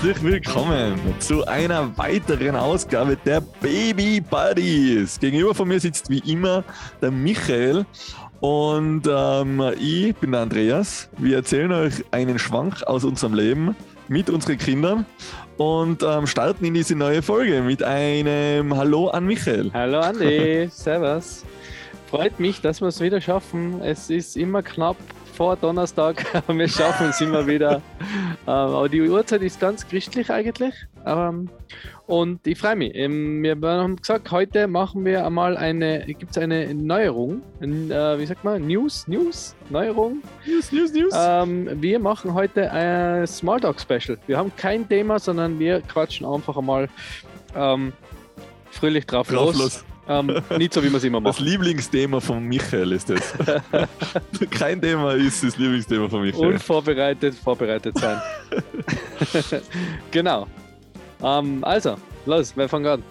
Herzlich willkommen zu einer weiteren Ausgabe der Baby Buddies. Gegenüber von mir sitzt wie immer der Michael und ähm, ich bin der Andreas. Wir erzählen euch einen Schwank aus unserem Leben mit unseren Kindern und ähm, starten in diese neue Folge mit einem Hallo an Michael. Hallo Andi, Servus. Freut mich, dass wir es wieder schaffen. Es ist immer knapp vor Donnerstag. Wir schaffen es immer wieder. Ähm, aber die Uhrzeit ist ganz christlich eigentlich. Ähm, und ich freue mich. Ähm, wir haben gesagt, heute machen wir einmal eine, gibt es eine Neuerung, äh, wie sagt man, News, News, Neuerung. News, News, News. wir machen heute ein Smalltalk Special. Wir haben kein Thema, sondern wir quatschen einfach einmal fröhlich drauf, drauf los. los. Ähm, nicht so, wie man es immer macht. Das Lieblingsthema von Michael ist das. Kein Thema ist das Lieblingsthema von Michael. Unvorbereitet, vorbereitet sein. genau. Ähm, also, los, wer fängt an?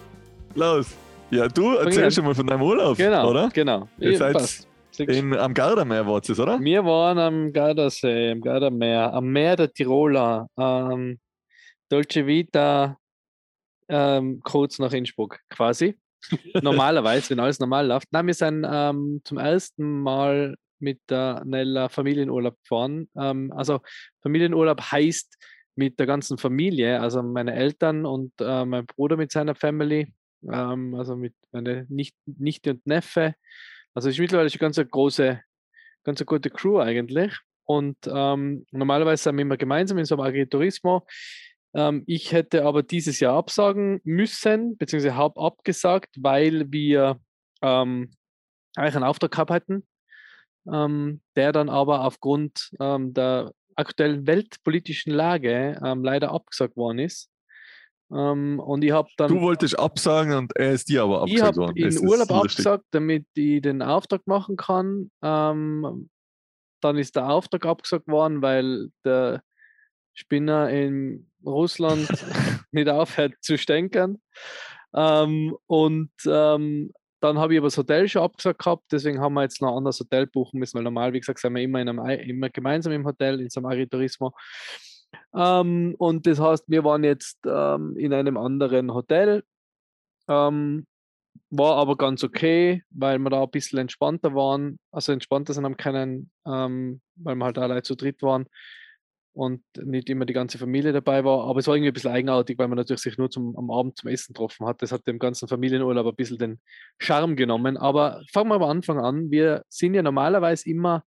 Los. Ja, du erzählst schon mal von deinem Urlaub, genau, oder? Genau, Ihr seid in, am Gardameer, wart es, oder? Wir waren am Gardasee, am Gardameer, am Meer der Tiroler, ähm, Dolce Vita, ähm, kurz nach Innsbruck, quasi. Normalerweise, wenn alles normal läuft. Nein, wir sind ähm, zum ersten Mal mit der Nella Familienurlaub gefahren. Ähm, also Familienurlaub heißt mit der ganzen Familie, also meine Eltern und äh, mein Bruder mit seiner Family, ähm, also mit meiner Nicht Nichte und Neffe. Also ist mittlerweile schon ganz eine große, ganz eine gute Crew eigentlich. Und ähm, normalerweise sind wir immer gemeinsam in so einem Agriturismo. Ähm, ich hätte aber dieses Jahr absagen müssen, beziehungsweise habe abgesagt, weil wir ähm, eigentlich einen Auftrag gehabt hätten, ähm, der dann aber aufgrund ähm, der aktuellen weltpolitischen Lage ähm, leider abgesagt worden ist. Ähm, und ich habe dann. Du wolltest absagen und er ist dir aber abgesagt worden. Ich habe in Urlaub abgesagt, damit ich den Auftrag machen kann. dann ist der Auftrag abgesagt worden, weil der Spinner in Russland nicht aufhört zu stänkern. Ähm, und ähm, dann habe ich aber das Hotel schon abgesagt gehabt, deswegen haben wir jetzt noch ein anderes Hotel buchen müssen, weil normal, wie gesagt, sind wir immer, in einem, immer gemeinsam im Hotel, in so einem Agriturismo. Ähm, und das heißt, wir waren jetzt ähm, in einem anderen Hotel. Ähm, war aber ganz okay, weil wir da ein bisschen entspannter waren, also entspannter sind haben können, ähm, weil wir halt alle zu dritt waren und nicht immer die ganze Familie dabei war. Aber es war irgendwie ein bisschen eigenartig, weil man natürlich sich nur zum, am Abend zum Essen getroffen hat. Das hat dem ganzen Familienurlaub ein bisschen den Charme genommen. Aber fangen wir am Anfang an. Wir sind ja normalerweise immer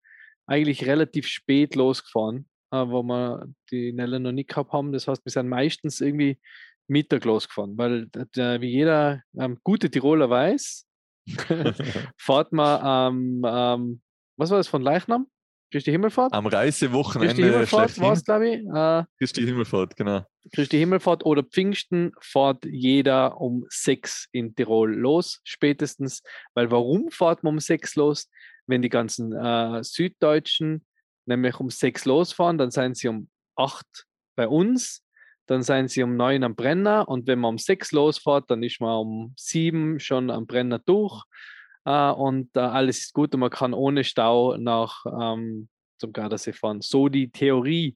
eigentlich relativ spät losgefahren, äh, wo wir die Nelle noch nicht gehabt haben. Das heißt, wir sind meistens irgendwie Mittag losgefahren, weil äh, wie jeder ähm, gute Tiroler weiß, fahrt man ähm, ähm, was war das von Leichnam? Christi Himmelfahrt? Am Reisewochenende. Christi Himmelfahrt war es, glaube ich. Äh, Christi Himmelfahrt, genau. Christi Himmelfahrt oder Pfingsten fährt jeder um sechs in Tirol los, spätestens. Weil warum fährt man um sechs los? Wenn die ganzen äh, Süddeutschen nämlich um sechs losfahren, dann seien sie um acht bei uns, dann seien sie um neun am Brenner und wenn man um sechs losfährt, dann ist man um sieben schon am Brenner durch äh, und äh, alles ist gut und man kann ohne Stau nach ähm, zum Gardasee fahren. So die Theorie.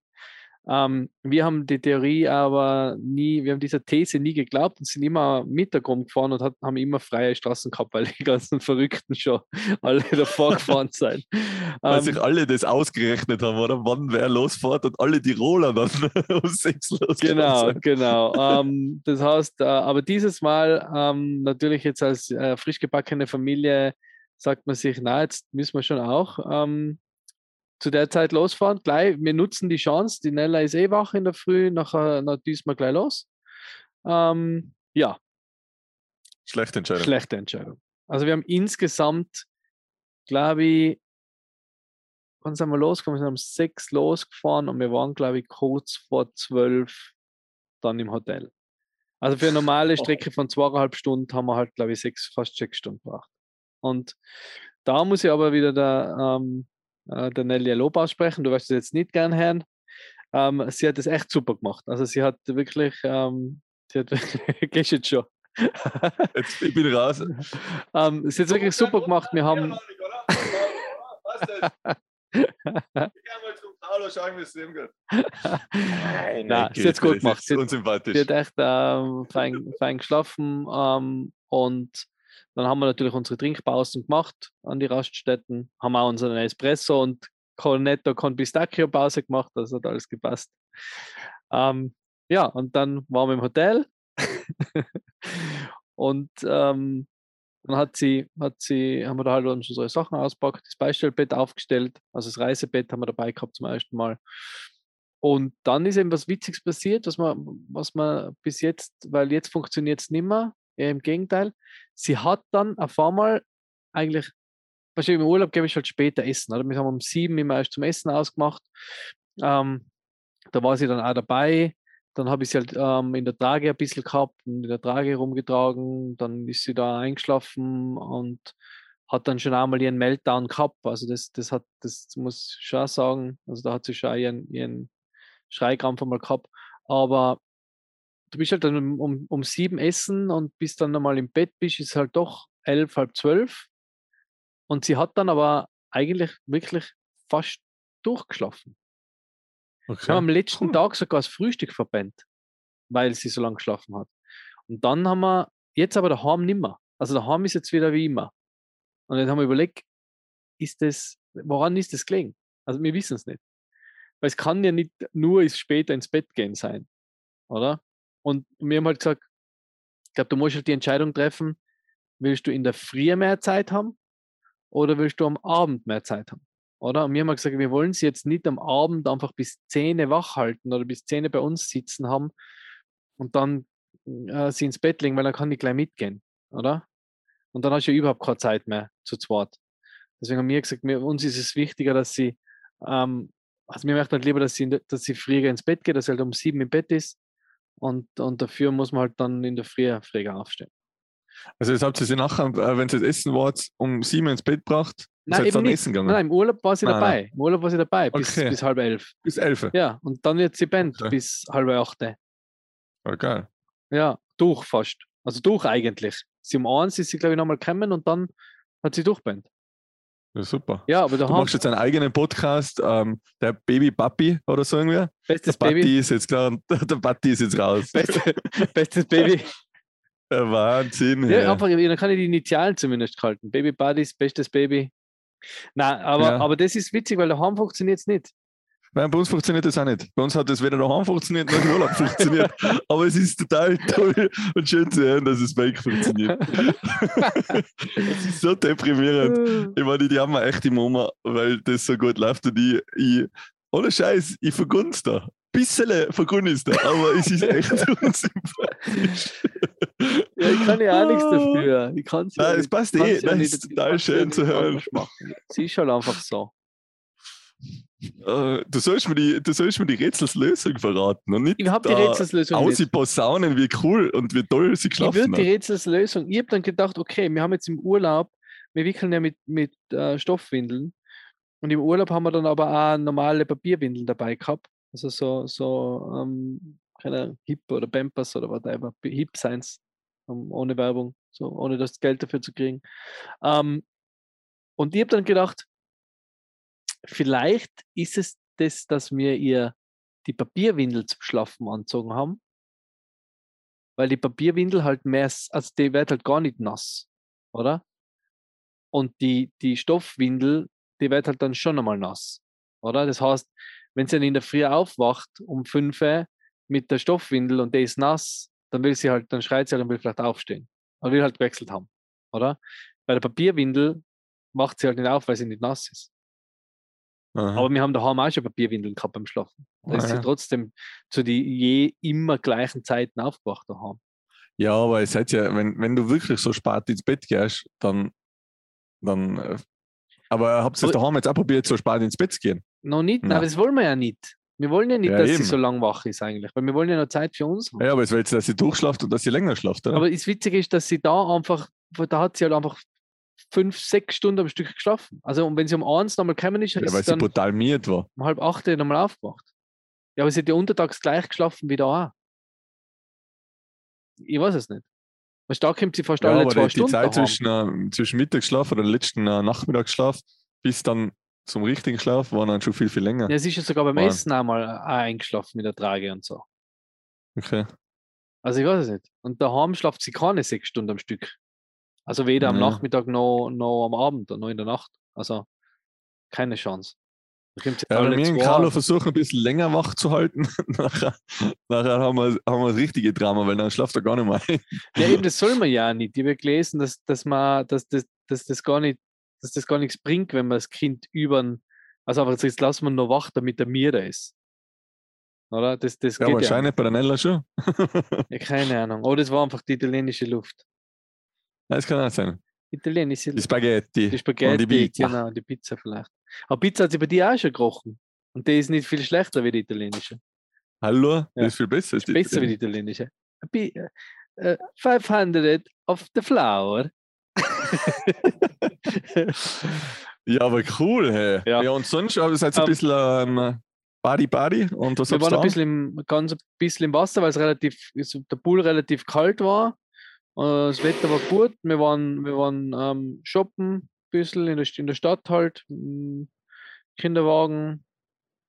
Ähm, wir haben die Theorie aber nie, wir haben dieser These nie geglaubt und sind immer Mittag rumgefahren und hat, haben immer freie Straßen gehabt, weil die ganzen Verrückten schon alle davor gefahren sind. Weil ähm, sich alle das ausgerechnet haben, oder? Wann wer losfährt und alle Tiroler dann um sechs los. Genau, sind. genau. ähm, das heißt, äh, aber dieses Mal ähm, natürlich jetzt als äh, frisch gebackene Familie sagt man sich, na, jetzt müssen wir schon auch ähm, zu der Zeit losfahren. Gleich, wir nutzen die Chance, die Nella ist eh wach in der Früh, nachher, düsen wir gleich los. Ähm, ja. Schlechte Entscheidung. Schlechte Entscheidung. Also wir haben insgesamt, glaube ich, wann sind wir losgekommen? Wir sind um sechs losgefahren und wir waren, glaube ich, kurz vor zwölf dann im Hotel. Also für eine normale Strecke von zweieinhalb Stunden haben wir halt, glaube ich, sechs, fast sechs Stunden gebraucht. Und da muss ich aber wieder der, ähm, äh, der Nelia Lob aussprechen. Du wirst es jetzt nicht gern hören. Ähm, sie hat es echt super gemacht. Also sie hat wirklich, ähm, sie hat wirklich, gehst jetzt schon. jetzt, ich bin raus. ähm, sie hat es wirklich super gemacht. Wir haben. Hallo, schau ich mir das Leben Nein, Nein ist jetzt gut gemacht. Sie. Sie hat echt ähm, fein, fein geschlafen ähm, und dann haben wir natürlich unsere Trinkpausen gemacht an die Raststätten, haben auch unseren Espresso und Cornetto con Pistacchio Pause gemacht, das hat alles gepasst. Ähm, ja, und dann waren wir im Hotel und ähm, dann hat sie, hat sie, haben wir da halt unsere Sachen auspackt, das Beistellbett aufgestellt, also das Reisebett haben wir dabei gehabt zum ersten Mal. Und dann ist eben was Witziges passiert, was man, was man bis jetzt, weil jetzt funktioniert es nicht mehr, eher im Gegenteil. Sie hat dann auf einmal eigentlich, wahrscheinlich im Urlaub gebe ich halt später essen, oder? Wir haben um sieben immer erst zum Essen ausgemacht. Ähm, da war sie dann auch dabei. Dann habe ich sie halt ähm, in der Trage ein bisschen gehabt und in der Trage rumgetragen. Dann ist sie da eingeschlafen und hat dann schon einmal ihren Meltdown gehabt. Also das, das hat, das muss ich schon sagen. Also da hat sie schon ihren, ihren Schreikrampf einmal gehabt. Aber du bist halt dann um, um, sieben essen und bis dann nochmal im Bett bist, ist halt doch elf, halb zwölf. Und sie hat dann aber eigentlich wirklich fast durchgeschlafen. Okay. Wir haben am letzten cool. Tag sogar das Frühstück verpennt, weil sie so lange geschlafen hat. Und dann haben wir, jetzt aber daheim nimmer. Also daheim ist jetzt wieder wie immer. Und dann haben wir überlegt, ist das, woran ist das gelegen? Also wir wissen es nicht. Weil es kann ja nicht nur ist später ins Bett gehen sein, oder? Und wir haben halt gesagt, ich glaube, du musst halt die Entscheidung treffen, willst du in der Früh mehr Zeit haben oder willst du am Abend mehr Zeit haben? Oder? Und wir haben halt gesagt, wir wollen sie jetzt nicht am Abend einfach bis 10 wach halten oder bis 10 bei uns sitzen haben und dann äh, sie ins Bett legen, weil dann kann die gleich mitgehen, oder? Und dann hast du ja überhaupt keine Zeit mehr zu zweit. Deswegen haben wir gesagt, mir, uns ist es wichtiger, dass sie, ähm, also wir möchten halt lieber, dass sie, dass sie früher ins Bett geht, dass sie halt um sieben im Bett ist und, und dafür muss man halt dann in der Früh früher aufstehen. Also jetzt habt ihr sie nachher, äh, wenn sie das Essen wart, um sieben ins Bett gebracht Nein, eben nicht. Nein, nein, im Urlaub war sie nein, dabei. Nein. Im Urlaub war sie dabei bis, okay. bis halb elf. Bis elf? Ja, und dann wird sie band okay. bis halb acht. Okay. Ja, durch fast. Also durch eigentlich. Sie um eins ist sie, glaube ich, nochmal gekommen und dann hat sie durchband. Ja, super. Ja, aber du machst jetzt einen eigenen Podcast, ähm, der Baby Papi oder so irgendwie. Bestes der Baby. ist jetzt klar, der Patti ist jetzt raus. Beste, bestes Baby. Der Wahnsinn. Ja, einfach, dann kann ich die Initialen zumindest halten. Baby Buddies, bestes Baby. Nein, aber, ja. aber das ist witzig, weil daheim funktioniert es nicht. Nein, bei uns funktioniert das auch nicht. Bei uns hat das weder daheim funktioniert noch im Urlaub funktioniert. Aber es ist total toll und schön zu hören, dass es weg funktioniert. Es ist so deprimierend. Ich meine, die haben wir echt im Moment, weil das so gut läuft und ich, ich ohne Scheiß, ich vergunst da bisschen vergründet, aber es ist echt unsympathisch. Ja, ich kann ja auch nichts dafür. Ich kann's ja Nein, es passt eh. Das ist total schön zu hören. Sie ist halt einfach so. Uh, du, sollst mir die, du sollst mir die Rätselslösung verraten und nicht ich habe die Rätselslösung aus die Posaunen, wie cool und wie toll sie geschlafen Ich würde die Rätselslösung, ich habe dann gedacht, okay, wir haben jetzt im Urlaub, wir wickeln ja mit, mit uh, Stoffwindeln und im Urlaub haben wir dann aber auch normale Papierwindeln dabei gehabt. Also so, so ähm, keine Hip oder Pampers oder whatever, Hip Science, um, ohne Werbung, so ohne das Geld dafür zu kriegen. Ähm, und ich habe dann gedacht, vielleicht ist es das, dass wir ihr die Papierwindel zum Schlafen anzogen haben, weil die Papierwindel halt mehr, also die wird halt gar nicht nass, oder? Und die, die Stoffwindel, die wird halt dann schon einmal nass, oder? Das heißt, wenn sie dann in der Früh aufwacht um 5 Uhr mit der Stoffwindel und der ist nass, dann will sie halt, dann schreit sie halt und will vielleicht aufstehen. Oder will halt gewechselt haben. Oder? Bei der Papierwindel macht sie halt nicht auf, weil sie nicht nass ist. Aha. Aber wir haben daheim auch schon Papierwindeln gehabt beim Schlafen. Da ist sie trotzdem zu den je immer gleichen Zeiten aufgewacht daheim. Ja, aber es hat ja, wenn, wenn du wirklich so spät ins Bett gehst, dann, dann äh, aber habt ihr daheim jetzt auch probiert, so spät ins Bett zu gehen? Noch nicht, aber das wollen wir ja nicht. Wir wollen ja nicht, ja, dass eben. sie so lang wach ist eigentlich, weil wir wollen ja noch Zeit für uns haben. Ja, aber es will jetzt, dass sie durchschlaft und dass sie länger schlaft, oder? Aber das Witzige ist, dass sie da einfach, da hat sie halt einfach fünf, sechs Stunden am Stück geschlafen. Also und wenn sie um eins nochmal gekommen ist, ja, ist weil sie brutal miert war. Um halb acht nochmal aufgewacht. Ja, aber sie hat ja untertags gleich geschlafen wie da auch. Ich weiß es nicht. Weil da kommt sie fast ja, alle zwei die, Stunden. Die Zeit zwischen, äh, zwischen Mittagsschlaf oder letzten äh, Nachmittagsschlaf bis dann zum richtigen Schlaf waren dann schon viel, viel länger. Ja, es ist ja sogar beim Wow. Essen einmal auch eingeschlafen mit der Trage und so. Okay. Also ich weiß es nicht. Und daheim schlaft sie keine sechs Stunden am Stück. Also weder am Ja. Nachmittag noch, noch am Abend oder noch in der Nacht. Also keine Chance. Ja, mir und zwei. Carlo versuchen ein bisschen länger wach zu halten. nachher, nachher haben, wir, haben wir das richtige Drama, weil dann schlaft er gar nicht mehr ein. Ja, eben, das soll man ja nicht. Ich habe gelesen, dass, dass, man, dass, das, dass, das gar nicht, dass das gar nichts bringt, wenn man das Kind über Also aber jetzt lassen wir noch wach, damit er mir da ist. Oder? Das, das Ja, geht ja. wahrscheinlich bei der Nella schon. ja. Keine Ahnung. Oder das war einfach die italienische Luft. Das kann auch sein. Italienische Die. Spaghetti. Die Spaghetti, und die Pizza. genau, die Pizza vielleicht. Aber Pizza hat sie bei dir auch schon gerochen. Und die ist nicht viel schlechter wie die italienische. Hallo? Ja. Das ist viel besser. die Besser wie die italienische. A pi- äh, 500 of the flour. Ja, aber cool, hey. Ja. Ja, und sonst, aber seid ihr ein Ähm, bisschen ähm, Body Body und was wir waren ein bisschen im, ganz ein bisschen im Wasser, weil es relativ, ist- der Pool relativ kalt war. Äh, Das Wetter war gut. Wir waren, wir waren ähm, shoppen, ein bisschen in der, in der Stadt halt. m, Kinderwagen.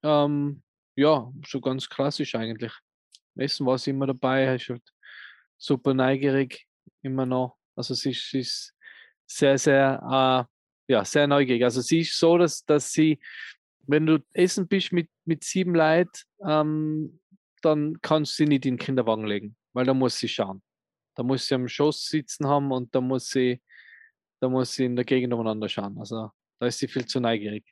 Ähm, ja, schon ganz klassisch eigentlich. Essen war es immer dabei. Ist halt super neugierig, immer noch. Also sie ist, sie ist sehr, sehr, äh, ja, sehr neugierig. Also sie ist so, dass, dass sie, wenn du essen bist mit, mit sieben Leuten, ähm, dann kannst du sie nicht in den Kinderwagen legen, weil da muss sie schauen. Da muss sie am Schoß sitzen haben und da muss sie, da muss sie in der Gegend umeinander schauen. Also da ist sie viel zu neugierig.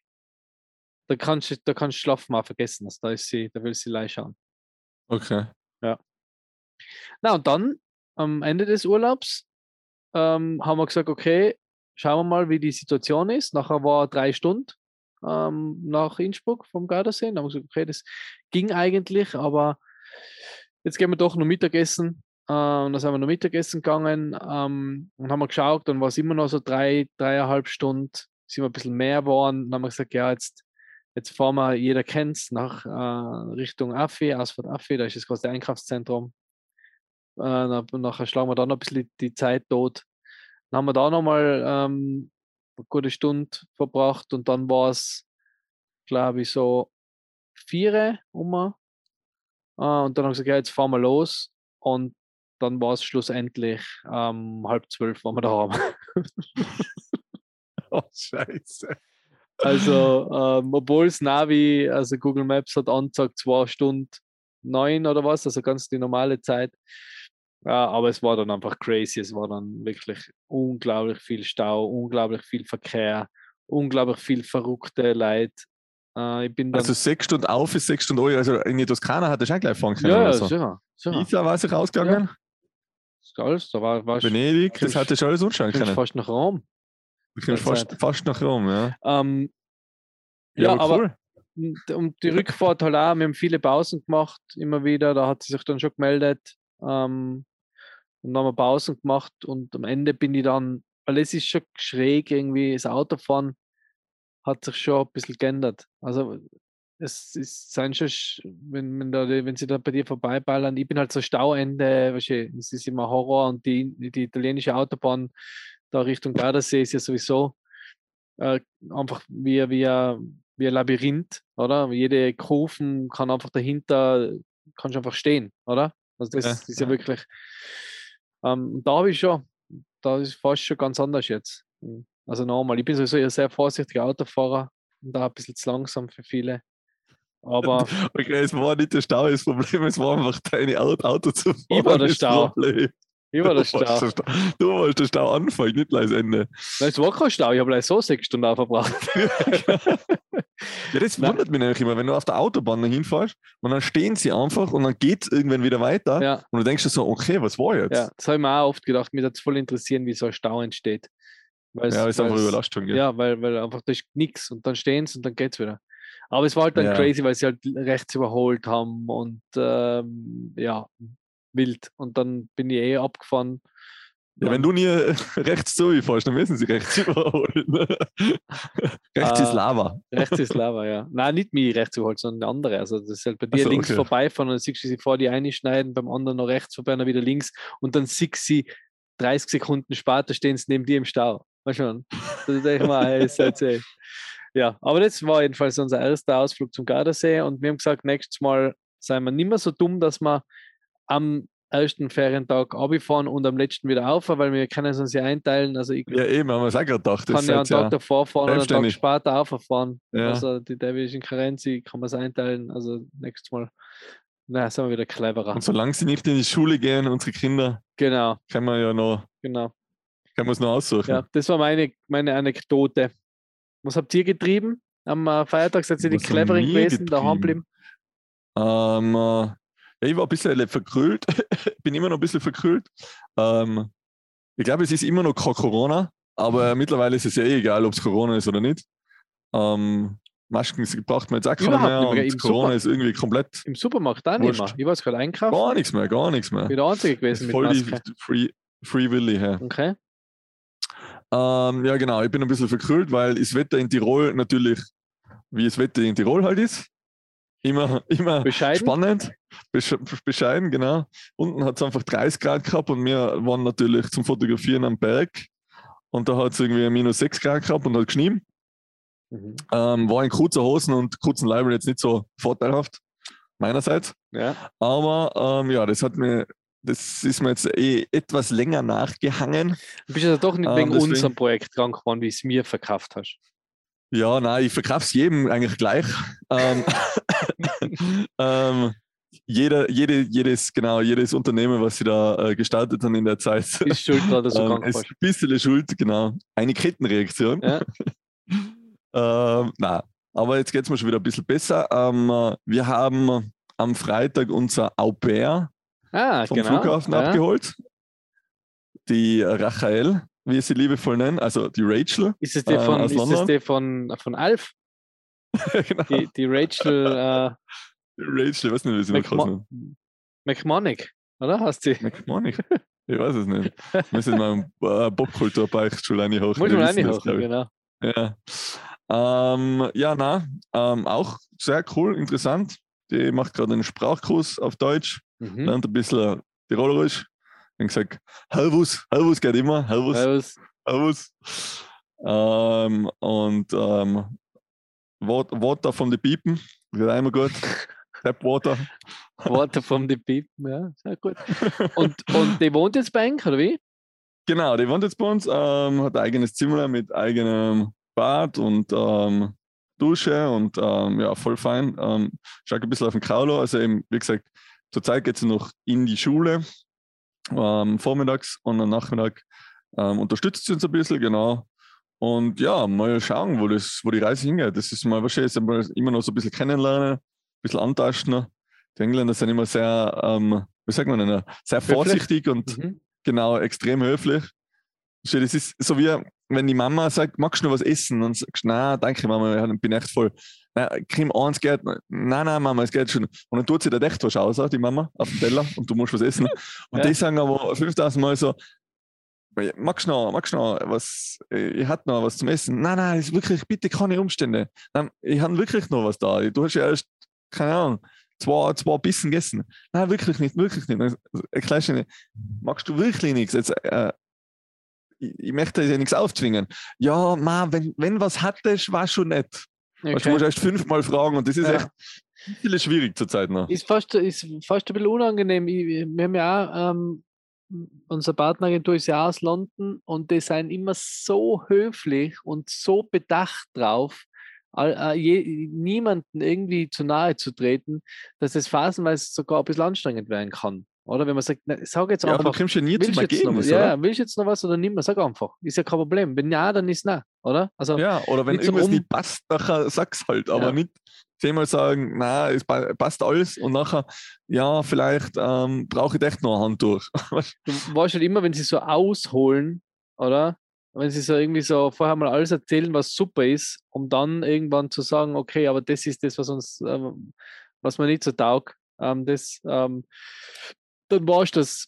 Da kannst du, da kannst Schlafen mal vergessen. Also, da ist sie, da will sie leicht schauen. Okay. Na und dann am Ende des Urlaubs ähm, haben wir gesagt, okay, schauen wir mal, wie die Situation ist. Nachher war drei Stunden ähm, nach Innsbruck vom Gardasee. Dann haben wir gesagt, okay, das ging eigentlich, aber jetzt gehen wir doch noch Mittagessen. Äh, und dann sind wir noch Mittagessen gegangen ähm, und haben geschaut, dann war es immer noch so drei, dreieinhalb Stunden, sind wir ein bisschen mehr geworden. Dann haben wir gesagt, ja, jetzt, jetzt fahren wir, jeder kennt es, nach äh, Richtung Affi, Asphalt Affi, da ist das große Einkaufszentrum. Äh, na- nachher schlagen wir da noch ein bisschen die Zeit tot. Dann haben wir da nochmal ähm, eine gute Stunde verbracht und dann war es, glaube ich, so vier um. Äh, und dann haben wir gesagt, ja, jetzt fahren wir los. Und dann war es schlussendlich ähm, halb zwölf, waren wir da haben. Oh, scheiße. Also, ähm, obwohl es Navi, also Google Maps hat angezeigt, zwei Stunden neun oder was, also ganz die normale Zeit. Ja, aber es war dann einfach crazy. Es war dann wirklich unglaublich viel Stau, unglaublich viel Verkehr, unglaublich viel verrückte Leute. Äh, ich bin. Also sechs Stunden auf ist sechs Stunden ein. Also in die Toskana hat er schon gleich fahren können. ja, oder ja, so. sicher. sicher. Pisa war sich rausgegangen. Alles, da war, war Venedig, das Fünf- hatte schon alles anschauen können. fast nach Rom. Du kommst fast, fast nach Rom, ja. Ähm, Ja, ja, aber aber cool. Und und die Rückfahrt halt auch, wir haben viele Pausen gemacht, immer wieder, da hat sie sich dann schon gemeldet. Ähm, und dann haben wir Pausen gemacht und am Ende bin ich dann, weil es ist schon schräg irgendwie, das Autofahren hat sich schon ein bisschen geändert. Also es ist sein schon, sch- wenn, wenn, da, wenn sie da bei dir vorbeiballern, ich bin halt so Stauende, weißt du, es ist immer Horror und die, die italienische Autobahn da Richtung Gardasee ist ja sowieso äh, einfach wie, wie, ein- wie ein Labyrinth, oder? Jede Kurven kann einfach dahinter, kannst einfach stehen, oder? Also das Ja, ist ja ja. wirklich, ähm, da habe ich schon, da ist fast schon ganz anders jetzt. Also normal, ich bin sowieso ein sehr vorsichtiger Autofahrer und da ein bisschen zu langsam für viele. Aber Okay, es war nicht der Stau, das Problem, es war einfach deine Auto, Auto zu fahren. Ich war der das Stau. Über der warst Stau. der Stau. Du wolltest der Stau anfangen, nicht gleich das Ende. Nein, es war kein Stau, ich habe gleich so sechs Stunden verbracht. Ja, das Nein. wundert mich nämlich immer, wenn du auf der Autobahn dahin fährst und dann stehen sie einfach und dann geht es irgendwann wieder weiter ja, und du denkst dir so, okay, was war jetzt? ja, das habe ich mir auch oft gedacht, mir würde es voll interessieren, wie so ein Stau entsteht. Weil's- Ja, ist einfach Überlastung. Ja. Ja, weil, weil einfach da ist nichts und dann stehen sie und dann geht's wieder. Aber es war halt dann Ja. crazy, weil sie halt rechts überholt haben und ähm, ja, wild. Und dann bin ich eh abgefahren. Ja, wenn du nie rechts zu fährst, dann müssen sie rechts überholen. rechts ist Ah. Lava. Rechts ist Lava, ja. Nein, nicht mich rechts überholt, sondern andere. Also das ist halt bei dir so, links okay. vorbeifahren und dann siehst du sie vor die einschneiden, beim anderen noch rechts vorbei dann wieder links und dann siehst du sie 30 Sekunden später stehen sie neben dir im Stau. Mal schon. Da denke ich mir, ey, ist ey. Ja, aber das war jedenfalls unser erster Ausflug zum Gardasee und wir haben gesagt, nächstes Mal seien wir nicht mehr so dumm, dass wir am ersten Ferientag abfahren und am letzten wieder auf, weil wir können es uns ja einteilen. Also ich Ja, eben, haben wir es auch gerade gedacht. kann Das ja einen Tag davor fahren und einen Tag später auffahren. Ja. Also die Davidischen Karenzi kann man es einteilen. Also nächstes Mal, na, sind wir wieder cleverer. Und solange sie nicht in die Schule gehen, unsere Kinder, Genau, können wir ja noch, genau. können wir es noch aussuchen. Ja, das war meine, meine Anekdote. Was habt ihr getrieben? Am äh, Feiertag seid ihr die wir gewesen, daheim bleiben? Ähm, äh, ja, ich war ein bisschen verkühlt, bin immer noch ein bisschen verkühlt. Ähm, ich glaube, es ist immer noch kein Corona, aber mittlerweile ist es ja eh egal, ob es Corona ist oder nicht. Ähm, Masken braucht man jetzt auch keine mehr mehr, und Corona Super- ist irgendwie komplett Im Supermarkt auch nicht mehr. Ich war gerade einkaufen. gar nichts mehr, gar nichts mehr. bin der Einzige gewesen mit Voll die Maske. Free, Free Willy her. Okay. Ähm, ja, genau. Ich bin ein bisschen verkühlt, weil das Wetter in Tirol natürlich, wie das Wetter in Tirol halt ist, immer, immer Bescheiden. spannend, besch bescheiden, genau. Unten hat es einfach 30 Grad gehabt und wir waren natürlich zum Fotografieren am Berg und da hat es irgendwie minus 6 Grad gehabt und hat geschnien. Mhm. Ähm, war in kurzer Hosen und kurzen Leibern jetzt nicht so vorteilhaft, meinerseits. Ja. Aber ähm, ja, das hat mir, das ist mir jetzt eh etwas länger nachgehangen. Du bist ja doch nicht Ähm, wegen deswegen- unserem Projekt krank geworden, wie es mir verkauft hast. Ja, nein, ich verkaufe es jedem eigentlich gleich. ähm, ähm, jeder, jede, jedes, genau, jedes Unternehmen, was sie da äh, gestartet haben in der Zeit, Ist schuld gerade, dass du ähm, krank ist ein bisschen schuld, genau. Eine Kettenreaktion. Ja. ähm, nein, aber jetzt geht es mir schon wieder ein bisschen besser. Ähm, äh, wir haben am Freitag unser Au pair Ah, vom genau. Flughafen ja. abgeholt. Die Rachel, wie sie liebevoll nennen, also die Rachel. Ist es die äh, von, aus ist es die von, von Alf? genau. Die, die Rachel äh, Rachel, ich weiß nicht, wie sie heißen. McMonic, oder? Hast du? McMonic? Ich weiß es nicht. Wir müssen mal im äh, Popkultur-Beichtstuhl reinhochen. Muss man reinhochen, genau. Ja, ähm, ja na, ähm, auch sehr cool, interessant. Die macht gerade einen Sprachkurs auf Deutsch, Mhm. lernt ein bisschen Tirolerisch. Ich gesagt, Helvus, Helvus geht immer, Helvus, Servus. Helvus. Ähm, und ähm, Wat- Water von den Piepen, geht immer gut. Tap Water. Worte von den Piepen, ja, sehr gut. Und, und die wohnt jetzt bei Enk, oder wie? Genau, die wohnt jetzt bei uns, ähm, hat ein eigenes Zimmer mit eigenem Bad und ähm, Dusche und ähm, ja, voll fein. Ähm, schaut ein bisschen auf den Kaulo. Also eben, wie gesagt, zurzeit geht sie noch in die Schule ähm, vormittags und am Nachmittag ähm, unterstützt sie uns ein bisschen, genau. Und ja, mal schauen, wo, das, wo die Reise hingeht. Das ist mal wahrscheinlich immer noch so ein bisschen kennenlernen, ein bisschen antasten. Die Engländer sind immer sehr, ähm, wie sagt man denn, sehr Höflich. vorsichtig und Mhm. genau, extrem höflich. Das ist so wie, wenn die Mama sagt, magst du noch was essen? Dann sagst du, nein, danke Mama, ich bin echt voll. Nein, Creme eins geht, nein, nein, Mama, es geht schon. Und dann tut sie da echt was aus, die Mama, auf den Teller und du musst was essen. Und Ja. die sagen aber 5000 Mal so, magst du noch, magst du noch was, ich hatte noch was zum Essen. Nein, nein, ist wirklich, bitte keine Umstände. Nein, ich habe wirklich noch was da. Du hast ja erst, keine Ahnung, zwei, zwei Bissen gegessen. Nein, wirklich nicht, wirklich nicht. Erklärst du magst du wirklich nichts? Jetzt, äh, ich, ich möchte dir nichts aufzwingen. Ja, ma, wenn, wenn was hattest, war schon nett. Weißt, du Okay. musst erst fünfmal fragen und das ist Ja. echt viel schwierig zurzeit noch. Ist fast, ist fast ein bisschen unangenehm. Ich, wir haben ja auch, ähm, unsere Partneragentur ist ja aus London und die sind immer so höflich und so bedacht drauf, all, äh, je, niemanden irgendwie zu nahe zu treten, dass es phasenweise sogar ein bisschen anstrengend werden kann. Oder wenn man sagt, na, sag jetzt Ja, aber du einfach, kommst ja nie zum jetzt noch, Ergebnis, ja, willst du jetzt noch was oder nicht mehr? Sag einfach. Ist ja kein Problem. Wenn ja, dann ist nein, oder? Also, Ja, oder wenn so irgendwas rum- nicht passt, nachher sag's halt. Aber Ja. nicht zehnmal sagen, na, es pa- passt alles und nachher, ja, vielleicht ähm, brauche ich echt noch ein Handtuch. Weißt du weißt halt immer, wenn sie so ausholen, oder? Wenn sie so irgendwie so vorher mal alles erzählen, was super ist, um dann irgendwann zu sagen, okay, aber das ist das, was uns, ähm, was mir nicht so taugt, ähm, das, ähm, dann weißt du, dass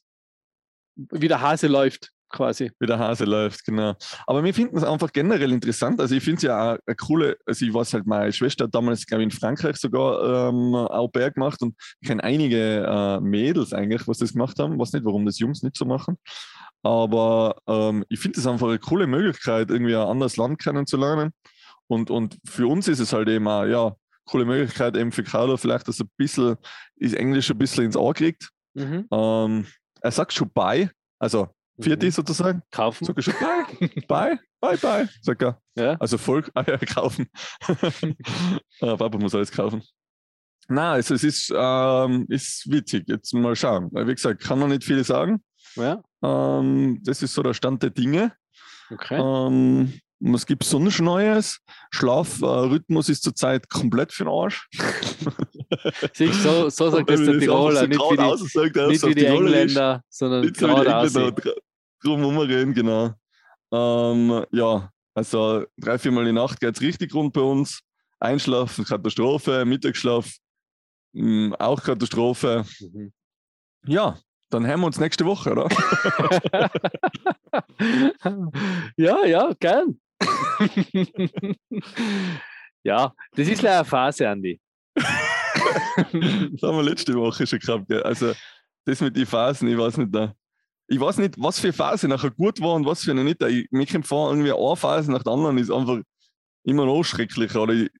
wie der Hase läuft, quasi. wie der Hase läuft, genau. Aber wir finden es einfach generell interessant. Also ich finde es ja auch eine coole, also ich weiß halt, meine Schwester hat damals, glaube ich, in Frankreich sogar ähm, Au pair gemacht und ich kenne einige äh, Mädels eigentlich, was das gemacht haben. weiß nicht, warum das Jungs nicht so machen. Aber ähm, ich finde es einfach eine coole Möglichkeit, irgendwie ein anderes Land kennenzulernen. Und, und für uns ist es halt eben auch, ja, coole Möglichkeit eben für Carlo vielleicht, dass er ein bisschen, das Englisch ein bisschen ins Ohr kriegt. Mhm. Ähm, er sagt schon bye, also für die Mhm. sozusagen. Kaufen. Sag schon bye, bye, bye, bye, sagt er. Ja. Also voll, ah ja, kaufen. Ah, Papa muss alles kaufen. Na, also es ist, ähm, ist witzig. Jetzt mal schauen. Wie gesagt, kann noch nicht viel sagen. ja. Ähm, das ist so der Stand der Dinge. Okay. Ähm, was gibt es sonst Neues? Schlafrhythmus ist zurzeit komplett für den Arsch. Siehst, so, so sagt das der Tiroler, nicht wie die, nicht wie die Engländer, sondern Nicht so wie die geradeaus. Engländer dr- drum reden, genau. Ähm, ja, also drei, viermal die Nacht geht es richtig rund bei uns. Einschlafen, Katastrophe, Mittagsschlaf, mh, auch Katastrophe. Mhm. Ja, dann hören wir uns nächste Woche, oder? ja, ja, gern. Ja, das ist leider eine Phase, Andi. Das haben wir letzte Woche schon gehabt. Gell? Also, das mit den Phasen, ich weiß nicht, da. Ich weiß nicht, was für Phase nachher gut war und was für eine nicht. Ich, kommt vor, irgendwie eine Phase nach der anderen ist einfach immer noch schrecklicher. Oder ich,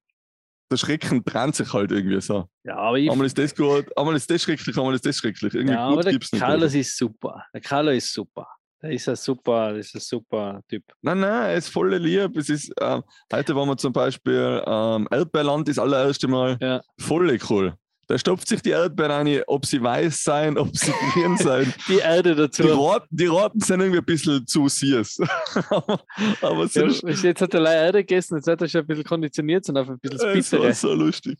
der Schrecken trennt sich halt irgendwie so. Ja, aber ich, Einmal ist das gut, einmal ist das schrecklich, einmal ist das schrecklich. Irgendwie ja, aber der. Carlos ist super. Der Carlos ist super. Ist ein super, das ist ein super Typ. Nein, nein, er ist voll lieb. Es ist, ähm, heute waren wir zum Beispiel ähm, Erdbeerland das allererste Mal. Ja. Voll cool. Da stopft sich die Erdbeeren rein, ob sie weiß sein, ob sie grün sein. Die Erde dazu. Die Roten, die Roten sind irgendwie ein bisschen zu süß. aber aber Ja, jetzt hat er leider Erde gegessen, jetzt hat er schon ein bisschen konditioniert und auf ein bisschen das es war Bittere. so lustig.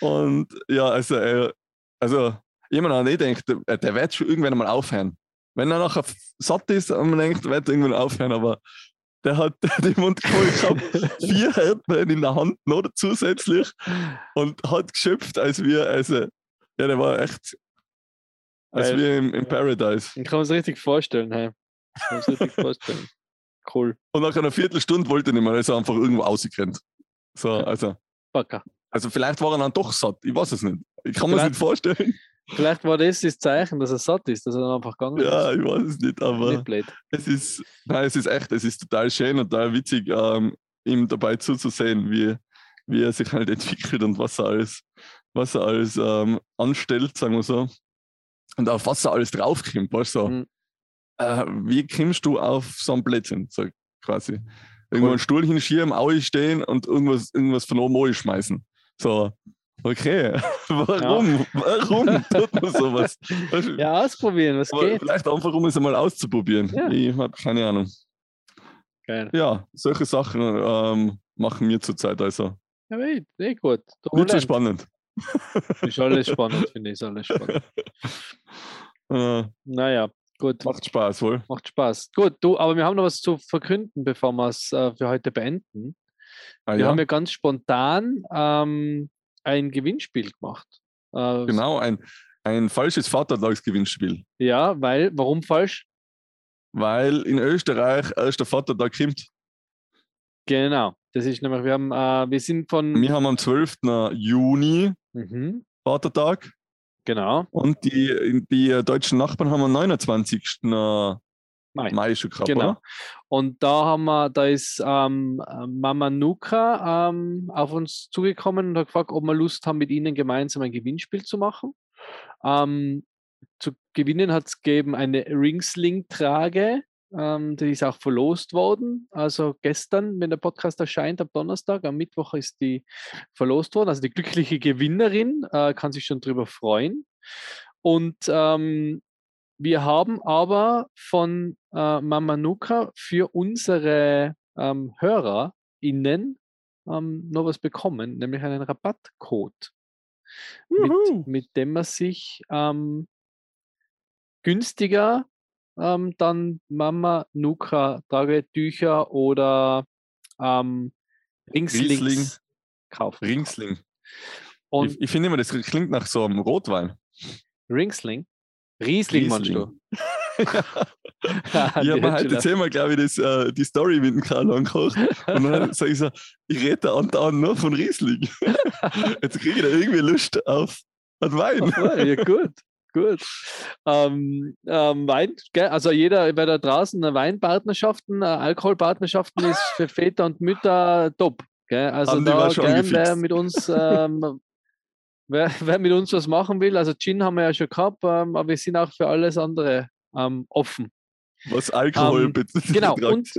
Und ja, also, also jemand an ich denkt, der, der wird schon irgendwann mal aufhören. Wenn er nachher satt ist und man denkt, wird irgendwann aufhören, aber der hat den Mund voll gehabt, vier Erdbeeren in der Hand noch zusätzlich und hat geschöpft, als wir, also, ja, der war echt, als Geil. wir im, im Paradise. Ich kann mir das richtig vorstellen. Hey. Ich kann mir das richtig vorstellen. Cool. Und nach einer Viertelstunde wollte er nicht mehr, er ist einfach irgendwo rausgerannt. So, also, Backer. also vielleicht war er dann doch satt, ich weiß es nicht. Ich kann mir das nicht vorstellen. Vielleicht war das das Zeichen, dass er satt ist, dass er dann einfach gegangen Ja, ist. ich weiß es nicht, aber Nicht blöd. es ist, nein, es ist echt, es ist total schön und total witzig, ähm, ihm dabei zuzusehen, wie, wie er sich halt entwickelt und was er alles, was er alles ähm, anstellt, sagen wir so. Und auf was er alles draufkommt, weißt du? so. Mhm. Äh, wie kommst du auf so ein Blödsinn, so quasi? Irgendwo Cool. einen Stuhl hinschieben, Aue stehen und irgendwas, irgendwas von oben schmeißen. So, okay, warum? Warum tut man sowas? Ja, ausprobieren, was Aber geht. vielleicht einfach, um es einmal auszuprobieren. Ja. Ich habe keine Ahnung. Geil. Ja, solche Sachen ähm, machen wir zurzeit also. Ja, eh, eh gut. Der Nicht so spannend. Ist alles spannend, finde ich. Ist alles spannend. Äh, Naja, gut. macht Spaß, wohl. Macht Spaß. Gut, du, aber wir haben noch was zu verkünden, bevor wir es äh, für heute beenden. Ah, Wir ja, haben ja ganz spontan ähm, ein Gewinnspiel gemacht. Äh, genau, ein, ein falsches Vatertagsgewinnspiel. Ja, weil, warum falsch? Weil in Österreich erst der Vatertag kommt. Genau. Das ist nämlich, wir haben, äh, wir sind von. Wir haben am 12. Juni Mhm, Vatertag genau. und die, die deutschen Nachbarn haben am 29. Mai, Mai. schon gehabt, Genau. oder? Und da haben wir, da ist ähm, äh, Mama Nuka ähm, auf uns zugekommen und hat gefragt, ob wir Lust haben, mit ihnen gemeinsam ein Gewinnspiel zu machen. Ähm, zu gewinnen hat es gegeben eine Ringsling-Trage. Ähm, die ist auch verlost worden. Also gestern, wenn der Podcast erscheint, am Donnerstag, am Mittwoch ist die verlost worden. Also die glückliche Gewinnerin äh, kann sich schon drüber freuen. Und ähm, wir haben aber von äh, Mama Nuka für unsere ähm, HörerInnen ähm, noch was bekommen, nämlich einen Rabattcode, mit, mit dem man sich ähm, günstiger ähm, dann Mama Nuka Tragetücher oder ähm, Ringslings Riesling. kaufen. Ringsling. Und ich ich finde immer, das klingt nach so einem Rotwein. Ringsling? Riesling, meinst du? ich habe mir heute zehnmal, glaube ich, das, äh, die Story mit dem Karl angekocht. Und dann sage ich so, ich rede da andauernd nur von Riesling. Jetzt kriege ich da irgendwie Lust auf einen Wein. ja, gut. Gut. Ähm, ähm, Wein, gell? also jeder bei da draußen Weinpartnerschaften, äh, Alkoholpartnerschaften ist für Väter und Mütter top. Gell? Also Haben die da gern, wer mit uns ähm, wer, wer mit uns was machen will, also Gin haben wir ja schon gehabt, ähm, aber wir sind auch für alles andere ähm, offen. Was Alkohol Ähm, betrifft. genau, und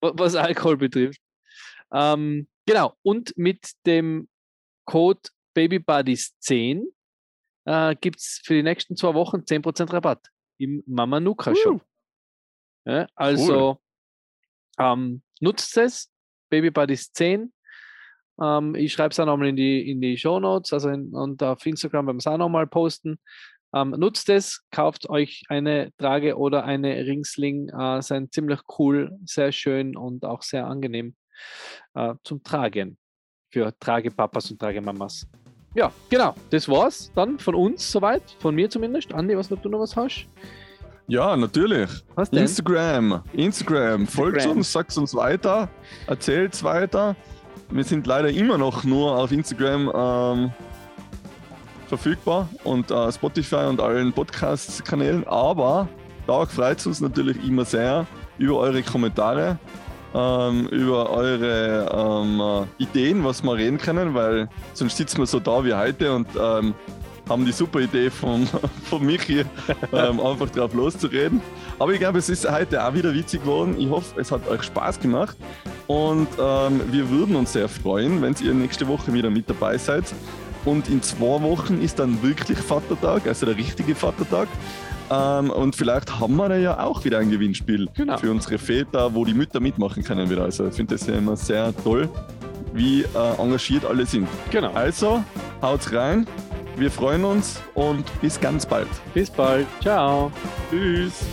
wa- was Alkohol betrifft. Ähm, genau, und mit dem Code BabyBuddies10 äh, gibt es für die nächsten zwei Wochen 10% Rabatt im Mama Nuka Shop. Ja, also ähm, nutzt es, BabyBuddies10. Ähm, ich schreibe es auch nochmal in die, in die Show Notes, also in, und auf Instagram werden wir es auch nochmal posten. Ähm, nutzt es, kauft euch eine Trage oder eine Ringsling. Äh, sind ziemlich cool, sehr schön und auch sehr angenehm äh, zum Tragen für Tragepapas und Tragemamas. Ja, genau, das war's dann von uns soweit, von mir zumindest. Andi, was ob du noch was hast? Ja, natürlich. Denn? Instagram, Instagram, folgt Instagram. uns, sagt uns weiter, erzählt weiter. Wir sind leider immer noch nur auf Instagram ähm, verfügbar und äh, Spotify und allen Podcast-Kanälen, aber da freut es uns natürlich immer sehr über eure Kommentare, ähm, über eure ähm, äh, Ideen, was wir reden können, weil sonst sitzen wir so da wie heute und ähm, haben die super Idee von, von Michi, ähm, einfach drauf loszureden. Aber ich glaube, es ist heute auch wieder witzig geworden. Ich hoffe, es hat euch Spaß gemacht. Und ähm, wir würden uns sehr freuen, wenn ihr nächste Woche wieder mit dabei seid. Und in zwei Wochen ist dann wirklich Vatertag, also der richtige Vatertag. Ähm, und vielleicht haben wir da ja auch wieder ein Gewinnspiel Genau. für unsere Väter, wo die Mütter mitmachen können wieder. Also ich finde das ja immer sehr toll, wie äh, engagiert alle sind. Genau. Also, haut's rein. Wir freuen uns und bis ganz bald. Bis bald. Ciao. Tschüss.